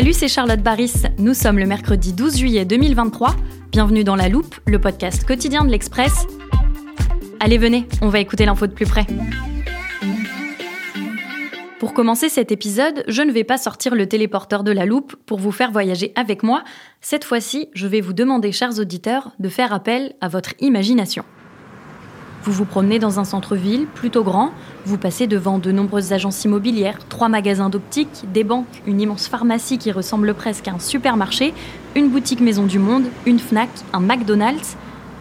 Salut, c'est Charlotte Baris. Nous sommes le mercredi 12 juillet 2023. Bienvenue dans La Loupe, le podcast quotidien de l'Express. Allez, venez, on va écouter l'info de plus près. Pour commencer cet épisode, je ne vais pas sortir le téléporteur de la loupe pour vous faire voyager avec moi. Cette fois-ci, je vais vous demander, chers auditeurs, de faire appel à votre imagination. Vous vous promenez dans un centre-ville plutôt grand, vous passez devant de nombreuses agences immobilières, trois magasins d'optique, des banques, une immense pharmacie qui ressemble presque à un supermarché, une boutique Maison du Monde, une FNAC, un McDonald's,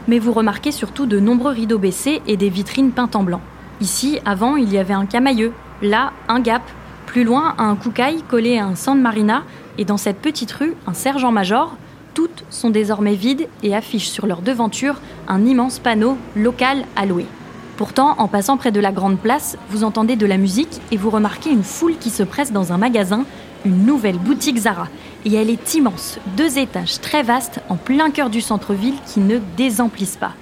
mais vous remarquez surtout de nombreux rideaux baissés et des vitrines peintes en blanc. Ici, avant, il y avait un camailleux, là, un Gap, plus loin, un Koukaï collé à un San Marina, et dans cette petite rue, un sergent-major, toutes sont désormais vides et affichent sur leur devanture un immense panneau local à louer. Pourtant, en passant près de la grande place, vous entendez de la musique et vous remarquez une foule qui se presse dans un magasin, une nouvelle boutique Zara. Et elle est immense, deux étages très vastes en plein cœur du centre-ville qui ne désemplissent pas.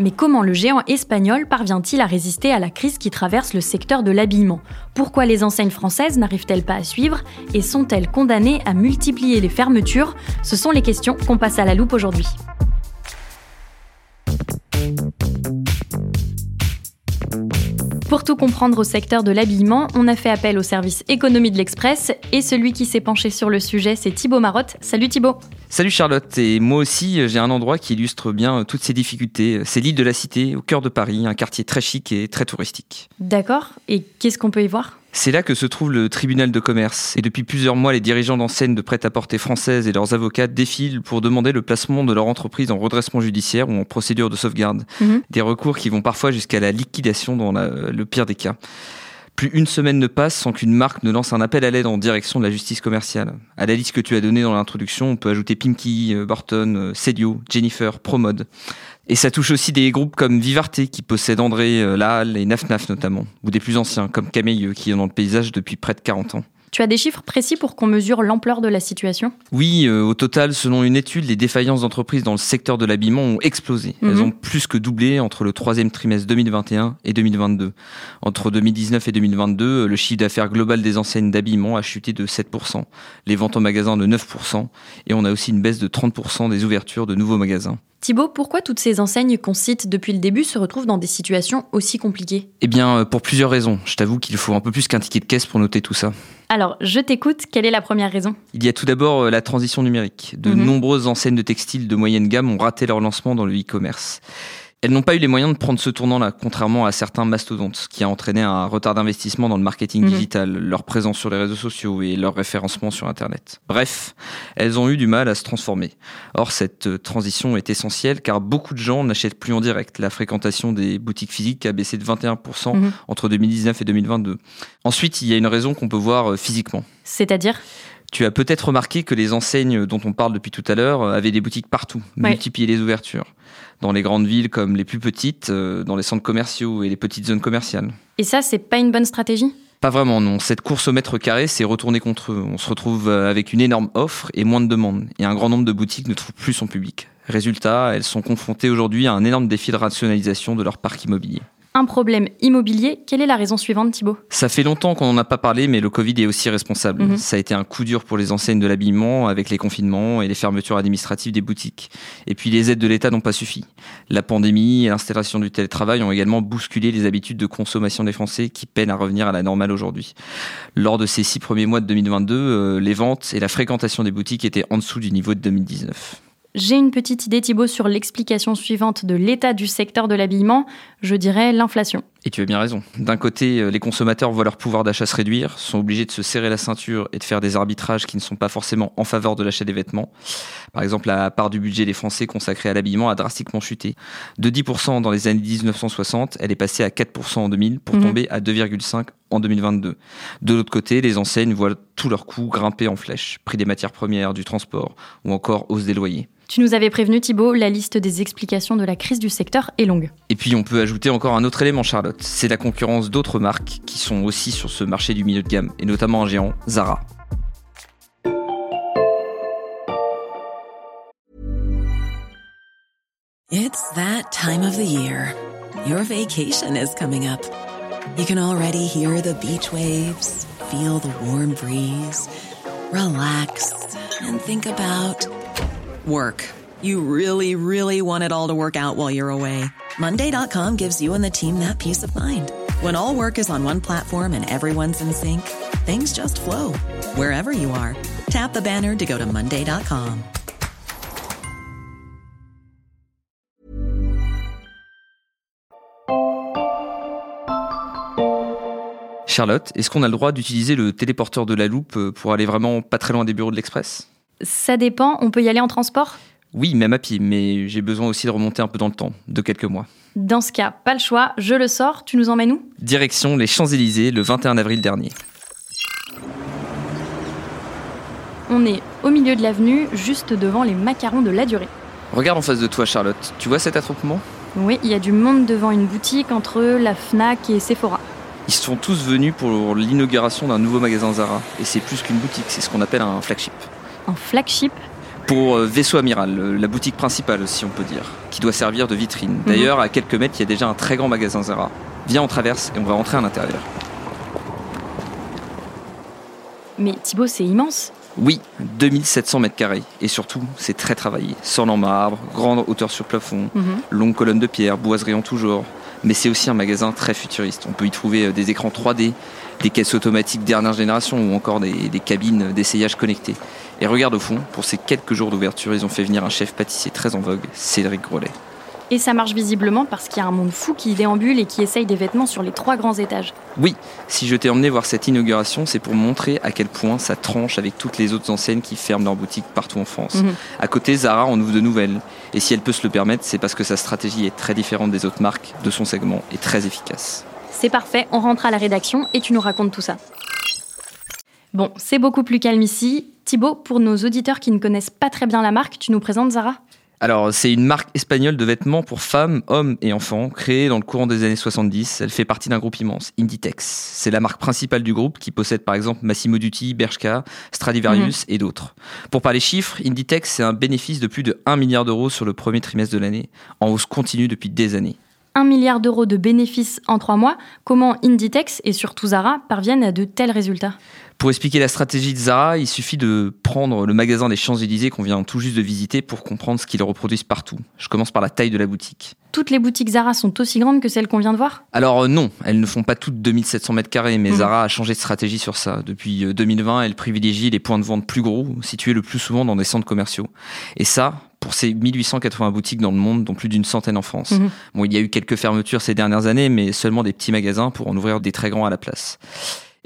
Mais comment le géant espagnol parvient-il à résister à la crise qui traverse le secteur de l'habillement? Pourquoi les enseignes françaises n'arrivent-elles pas à suivre? Et sont-elles condamnées à multiplier les fermetures? Ce sont les questions qu'on passe à la loupe aujourd'hui. Pour tout comprendre au secteur de l'habillement, on a fait appel au service économie de l'Express et celui qui s'est penché sur le sujet, c'est Thibaut Marotte. Salut Thibaut. Salut Charlotte, et moi aussi j'ai un endroit qui illustre bien toutes ces difficultés. C'est l'île de la Cité, au cœur de Paris, un quartier très chic et très touristique. D'accord, et qu'est-ce qu'on peut y voir? C'est là que se trouve le tribunal de commerce. Et depuis plusieurs mois, les dirigeants d'enseignes de prêt-à-porter françaises et leurs avocats défilent pour demander le placement de leur entreprise en redressement judiciaire ou en procédure de sauvegarde. Mhm. Des recours qui vont parfois jusqu'à la liquidation dans le pire des cas. Plus une semaine ne passe sans qu'une marque ne lance un appel à l'aide en direction de la justice commerciale. À la liste que tu as donnée dans l'introduction, on peut ajouter Pinky, euh, Barton, euh, Cedio, Jennifer, Promode. Et ça touche aussi des groupes comme Vivarte qui possèdent André, euh, Laal et Naf notamment, ou des plus anciens comme Camille qui est dans le paysage depuis près de 40 ans. Tu as des chiffres précis pour qu'on mesure l'ampleur de la situation? Oui, euh, au total, selon une étude, les défaillances d'entreprises dans le secteur de l'habillement ont explosé. Elles mhm. ont plus que doublé entre le troisième trimestre 2021 et 2022. Entre 2019 et 2022, le chiffre d'affaires global des enseignes d'habillement a chuté de 7%, les ventes en magasin de 9%, et on a aussi une baisse de 30% des ouvertures de nouveaux magasins. Thibaut, pourquoi toutes ces enseignes qu'on cite depuis le début se retrouvent dans des situations aussi compliquées? Eh bien, euh, pour plusieurs raisons. Je t'avoue qu'il faut un peu plus qu'un ticket de caisse pour noter tout ça. Alors, je t'écoute, quelle est la première raison? Il y a tout d'abord euh, la transition numérique. De mhm. nombreuses enseignes de textiles de moyenne gamme ont raté leur lancement dans le e-commerce. Elles n'ont pas eu les moyens de prendre ce tournant-là, contrairement à certains mastodontes, qui a entraîné un retard d'investissement dans le marketing mhm. digital, leur présence sur les réseaux sociaux et leur référencement sur Internet. Bref, elles ont eu du mal à se transformer. Or, cette euh, transition est essentielle car beaucoup de gens n'achètent plus en direct. La fréquentation des boutiques physiques a baissé de 21% mhm. entre 2019 et 2022. Ensuite, il y a une raison qu'on peut voir euh, physiquement. C'est-à-dire? Tu as peut-être remarqué que les enseignes dont on parle depuis tout à l'heure euh, avaient des boutiques partout, multiplier les ouvertures dans les grandes villes comme les plus petites, euh, dans les centres commerciaux et les petites zones commerciales. Et ça, c'est pas une bonne stratégie? Pas vraiment, non. Cette course au mètre carré s'est retournée contre eux. On se retrouve euh, avec une énorme offre et moins de demandes. Et un grand nombre de boutiques ne trouvent plus son public. Résultat, elles sont confrontées aujourd'hui à un énorme défi de rationalisation de leur parc immobilier. Un problème immobilier. Quelle est la raison suivante, Thibaut? Ça fait longtemps qu'on n'en a pas parlé, mais le Covid est aussi responsable. Mhm. Ça a été un coup dur pour les enseignes de l'habillement avec les confinements et les fermetures administratives des boutiques. Et puis les aides de l'État n'ont pas suffi. La pandémie et l'installation du télétravail ont également bousculé les habitudes de consommation des Français qui peinent à revenir à la normale aujourd'hui. Lors de ces six premiers mois de 2022, euh, les ventes et la fréquentation des boutiques étaient en dessous du niveau de 2019. J'ai une petite idée, Thibault, sur l'explication suivante de l'état du secteur de l'habillement. Je dirais l'inflation. Et tu as bien raison. D'un côté, euh, les consommateurs voient leur pouvoir d'achat se réduire, sont obligés de se serrer la ceinture et de faire des arbitrages qui ne sont pas forcément en faveur de l'achat des vêtements. Par exemple, la part du budget des Français consacré à l'habillement a drastiquement chuté. De 10% dans les années 1960, elle est passée à 4% en 2000 pour mhm. tomber à 2,5% en 2022. De l'autre côté, les enseignes voient tous leurs coûts grimper en flèche. Prix des matières premières, du transport ou encore hausse des loyers. Tu nous avais prévenu Thibault, la liste des explications de la crise du secteur est longue. Et puis on peut ajouter encore un autre élément Charlotte, c'est la concurrence d'autres marques qui sont aussi sur ce marché du milieu de gamme, et notamment un géant, Zara. It's that time of the year. Your vacation is coming up. You can already hear the beach waves, feel the warm breeze, relax and think about Work. You really, really want it all to work out while you're away. Monday.com gives you and the team that peace of mind. When all work is on one platform and everyone's in sync, things just flow wherever you are. Tap the banner to go to Monday.com. Charlotte, est-ce qu'on a le droit d'utiliser le téléporteur de la loupe euh, pour aller vraiment pas très loin des bureaux de l'Express? Ça dépend, on peut y aller en transport? Oui, même à pied, mais j'ai besoin aussi de remonter un peu dans le temps, de quelques mois. Dans ce cas, pas le choix, je le sors, tu nous emmènes où? Direction les Champs-Élysées le 21 avril dernier. On est au milieu de l'avenue, juste devant les macarons de la durée. Regarde en face de toi, Charlotte. Tu vois cet attroupement? Oui, il y a du monde devant une boutique entre la Fnac et Sephora. Ils sont tous venus pour l'inauguration d'un nouveau magasin Zara. Et c'est plus qu'une boutique, c'est ce qu'on appelle un flagship en flagship pour euh, Vaisseau Amiral, la boutique principale si on peut dire, qui doit servir de vitrine. Mhm. D'ailleurs, à quelques mètres, il y a déjà un très grand magasin Zara. Viens, on traverse et on va rentrer à l'intérieur. Mais Thibaut, c'est immense. Oui, 2700 mètres carrés. Et surtout, c'est très travaillé. Sol en marbre, grande hauteur sur plafond, mhm. longue colonne de pierre, boiserie en tout genre. Mais c'est aussi un magasin très futuriste. On peut y trouver euh, des écrans 3D, des caisses automatiques dernière génération ou encore des, des cabines d'essayage connectées. Et regarde au fond, pour ces quelques jours d'ouverture, ils ont fait venir un chef pâtissier très en vogue, Cédric Grolet. Et ça marche visiblement parce qu'il y a un monde fou qui déambule et qui essaye des vêtements sur les trois grands étages. Oui, si je t'ai emmené voir cette inauguration, c'est pour montrer à quel point ça tranche avec toutes les autres enseignes qui ferment leurs boutiques partout en France. Mhm. À côté, Zara en ouvre de nouvelles. Et si elle peut se le permettre, c'est parce que sa stratégie est très différente des autres marques de son segment et très efficace. C'est parfait, on rentre à la rédaction et tu nous racontes tout ça. Bon, c'est beaucoup plus calme ici. Thibaut, pour nos auditeurs qui ne connaissent pas très bien la marque, tu nous présentes Zara? Alors, c'est une marque espagnole de vêtements pour femmes, hommes et enfants, créée dans le courant des années 70. Elle fait partie d'un groupe immense, Inditex. C'est la marque principale du groupe qui possède par exemple Massimo Dutti, Bershka, Stradivarius mhm. et d'autres. Pour parler chiffres, Inditex, c'est un bénéfice de plus de 1 milliard d'euros sur le premier trimestre de l'année, en hausse continue depuis des années. 1 milliard d'euros de bénéfices en trois mois, comment Inditex et surtout Zara parviennent à de tels résultats? Pour expliquer la stratégie de Zara, il suffit de prendre le magasin des Champs-Élysées qu'on vient tout juste de visiter pour comprendre ce qu'ils reproduisent partout. Je commence par la taille de la boutique. Toutes les boutiques Zara sont aussi grandes que celles qu'on vient de voir? Alors euh, non, elles ne font pas toutes 2700 mètres carrés, mais mhm. Zara a changé de stratégie sur ça. Depuis 2020, euh, elle privilégie les points de vente plus gros, situés le plus souvent dans des centres commerciaux. Et ça, pour ces 1880 boutiques dans le monde, dont plus d'une centaine en France. Mhm. Bon, il y a eu quelques fermetures ces dernières années, mais seulement des petits magasins pour en ouvrir des très grands à la place.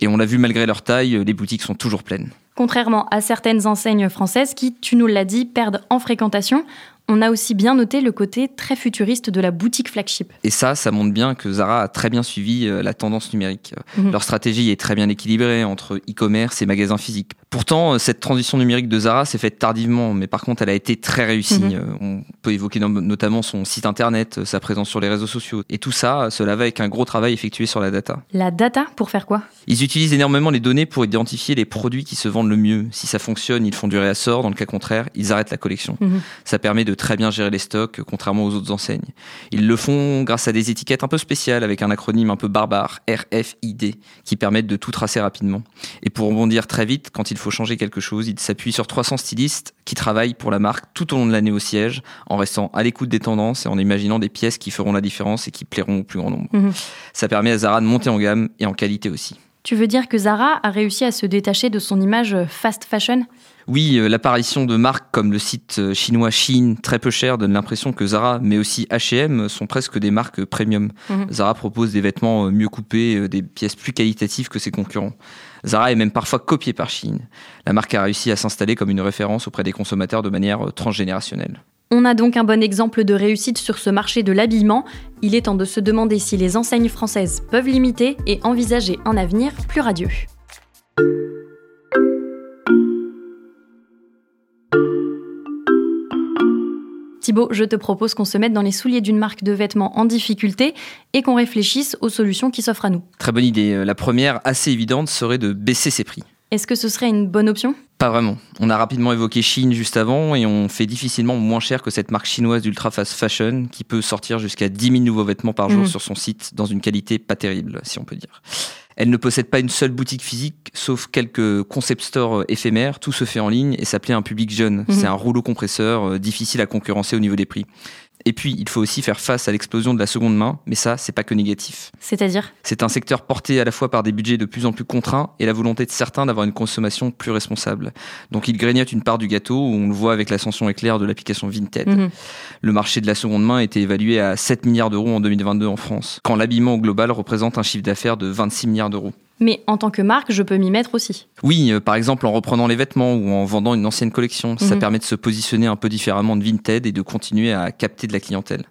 Et on l'a vu, malgré leur taille, les boutiques sont toujours pleines. Contrairement à certaines enseignes françaises qui, tu nous l'as dit, perdent en fréquentation, on a aussi bien noté le côté très futuriste de la boutique flagship. Et ça, ça montre bien que Zara a très bien suivi euh, la tendance numérique. Mhm. Leur stratégie est très bien équilibrée entre e-commerce et magasins physiques. Pourtant, euh, cette transition numérique de Zara s'est faite tardivement, mais par contre, elle a été très réussie. Mhm. Euh, on peut évoquer notamment son site internet, sa présence sur les réseaux sociaux. Et tout ça, cela va avec un gros travail effectué sur la data. La data, pour faire quoi? Ils utilisent énormément les données pour identifier les produits qui se vendent le mieux. Si ça fonctionne, ils font du réassort. Dans le cas contraire, ils arrêtent la collection. Mhm. Ça permet de de très bien gérer les stocks, contrairement aux autres enseignes. Ils le font grâce à des étiquettes un peu spéciales avec un acronyme un peu barbare, RFID, qui permettent de tout tracer rapidement. Et pour rebondir très vite, quand il faut changer quelque chose, ils s'appuient sur 300 stylistes qui travaillent pour la marque tout au long de l'année au siège, en restant à l'écoute des tendances et en imaginant des pièces qui feront la différence et qui plairont au plus grand nombre. Mhm. Ça permet à Zara de monter en gamme et en qualité aussi. Tu veux dire que Zara a réussi à se détacher de son image fast fashion? Oui, euh, l'apparition de marques comme le site euh, chinois Shein, très peu cher, donne l'impression que Zara, mais aussi H&M, sont presque des marques premium. Mhm. Zara propose des vêtements euh, mieux coupés, des pièces plus qualitatives que ses concurrents. Zara est même parfois copiée par Shein. La marque a réussi à s'installer comme une référence auprès des consommateurs de manière transgénérationnelle. On a donc un bon exemple de réussite sur ce marché de l'habillement. Il est temps de se demander si les enseignes françaises peuvent l'imiter et envisager un avenir plus radieux. Thibaut, je te propose qu'on se mette dans les souliers d'une marque de vêtements en difficulté et qu'on réfléchisse aux solutions qui s'offrent à nous. Très bonne idée. La première, assez évidente, serait de baisser ses prix. Est-ce que ce serait une bonne option? Pas vraiment. On a rapidement évoqué Chine juste avant et on fait difficilement moins cher que cette marque chinoise d'ultra fast fashion qui peut sortir jusqu'à 10 000 nouveaux vêtements par jour mhm. sur son site dans une qualité pas terrible, si on peut dire. Elle ne possède pas une seule boutique physique, sauf quelques concept stores éphémères. Tout se fait en ligne et s'appelait un public jeune. Mhm. C'est un rouleau compresseur euh, difficile à concurrencer au niveau des prix. Et puis, il faut aussi faire face à l'explosion de la seconde main, mais ça, c'est pas que négatif. C'est-à-dire? C'est un secteur porté à la fois par des budgets de plus en plus contraints et la volonté de certains d'avoir une consommation plus responsable. Donc, il grignote une part du gâteau, où on le voit avec l'ascension éclair de l'application Vinted. Mhm. Le marché de la seconde main était évalué à 7 milliards d'euros en 2022 en France, quand l'habillement global représente un chiffre d'affaires de 26 milliards d'euros. Mais en tant que marque, je peux m'y mettre aussi. Oui, euh, par exemple en reprenant les vêtements ou en vendant une ancienne collection. Ça mhm. permet de se positionner un peu différemment de Vinted et de continuer à capter de la clientèle.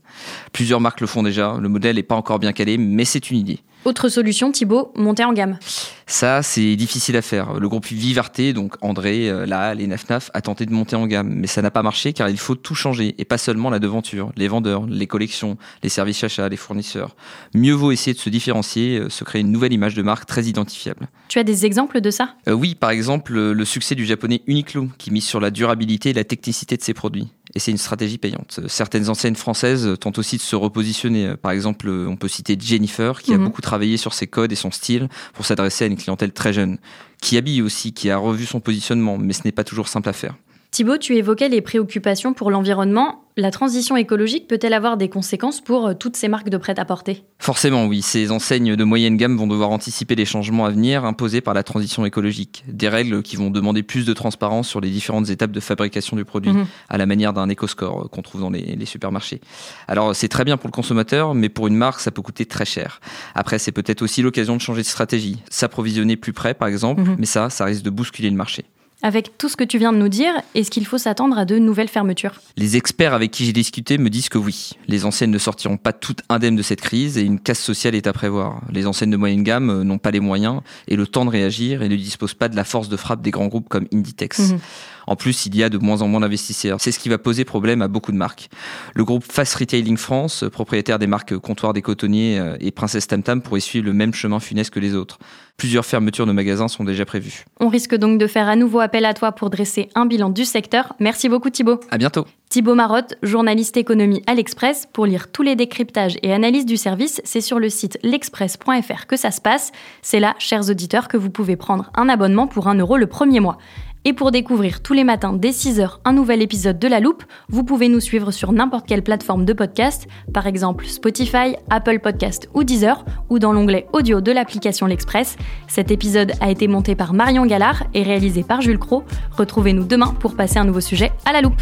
Plusieurs marques le font déjà, le modèle n'est pas encore bien calé, mais c'est une idée. Autre solution, Thibaut, monter en gamme. Ça, c'est difficile à faire. Le groupe Vivarté, donc André, euh, là, les Naf a tenté de monter en gamme, mais ça n'a pas marché car il faut tout changer, et pas seulement la devanture, les vendeurs, les collections, les services achats, les fournisseurs. Mieux vaut essayer de se différencier, euh, se créer une nouvelle image de marque très identifiable. Tu as des exemples de ça? Euh, Oui, par exemple, le succès du japonais Uniqlo, qui mise sur la durabilité et la technicité de ses produits et c'est une stratégie payante. Certaines enseignes françaises tentent aussi de se repositionner. Par exemple, on peut citer Jennifer, qui a mhm. beaucoup travaillé sur ses codes et son style pour s'adresser à une clientèle très jeune, qui habille aussi, qui a revu son positionnement, mais ce n'est pas toujours simple à faire. Thibaut, tu évoquais les préoccupations pour l'environnement. La transition écologique peut-elle avoir des conséquences pour euh, toutes ces marques de prêt-à-porter? Forcément, oui. Ces enseignes de moyenne gamme vont devoir anticiper les changements à venir imposés par la transition écologique. Des règles qui vont demander plus de transparence sur les différentes étapes de fabrication du produit, mhm. à la manière d'un éco-score euh, qu'on trouve dans les, supermarchés. Alors, c'est très bien pour le consommateur, mais pour une marque, ça peut coûter très cher. Après, c'est peut-être aussi l'occasion de changer de stratégie. S'approvisionner plus près, par exemple, mhm. mais ça, ça risque de bousculer le marché. Avec tout ce que tu viens de nous dire, est-ce qu'il faut s'attendre à de nouvelles fermetures Les experts avec qui j'ai discuté me disent que oui. Les enseignes ne sortiront pas toutes indemnes de cette crise et une casse sociale est à prévoir. Les enseignes de moyenne gamme euh, n'ont pas les moyens et le temps de réagir et ne disposent pas de la force de frappe des grands groupes comme Inditex. Mhm. En plus, il y a de moins en moins d'investisseurs. C'est ce qui va poser problème à beaucoup de marques. Le groupe Fast Retailing France, propriétaire des marques Comptoir des Cotonniers euh, et Princesse Tam Tam, pourrait suivre le même chemin funeste que les autres. Plusieurs fermetures de magasins sont déjà prévues. On risque donc de faire à nouveau appel à toi pour dresser un bilan du secteur. Merci beaucoup Thibaut. À bientôt. Thibaut Marotte, journaliste économie à l'Express. Pour lire tous les décryptages et analyses du service, c'est sur le site l'express.fr que ça se passe. C'est là, chers auditeurs, que vous pouvez prendre un abonnement pour un euro le premier mois. Et pour découvrir tous les matins dès 6h un nouvel épisode de La Loupe, vous pouvez nous suivre sur n'importe quelle plateforme de podcast, par exemple Spotify, Apple Podcast ou Deezer, ou dans l'onglet audio de l'application L'Express. Cet épisode a été monté par Marion Gallard et réalisé par Jules Cro. Retrouvez-nous demain pour passer un nouveau sujet à La Loupe.